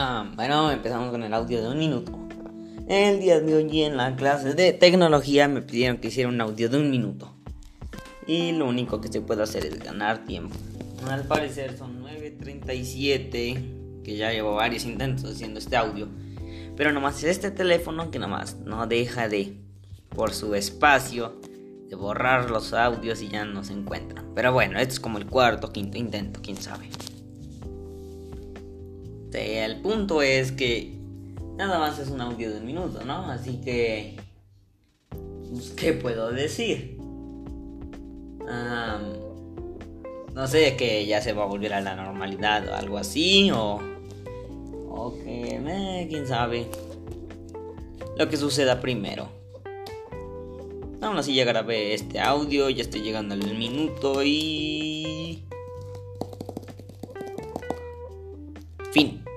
Ah, bueno, empezamos con el audio de un minuto. El día de hoy en la clase de tecnología me pidieron que hiciera un audio de un minuto. Y lo único que se puede hacer es ganar tiempo. Al parecer son 9.37, que ya llevo varios intentos haciendo este audio. Pero nomás es este teléfono que nomás no deja de, por su espacio, de borrar los audios y ya no se encuentran. Pero bueno, esto es como el cuarto, quinto intento, quién sabe. Este, el punto es que nada más es un audio de un minuto, ¿no? Así que... Pues, ¿Qué puedo decir? no sé, que ya se va a volver a la normalidad o algo así, o... O que... Eh, quién sabe. Lo que suceda primero. Aún así ya grabé este audio, ya estoy llegando al minuto y... Fin.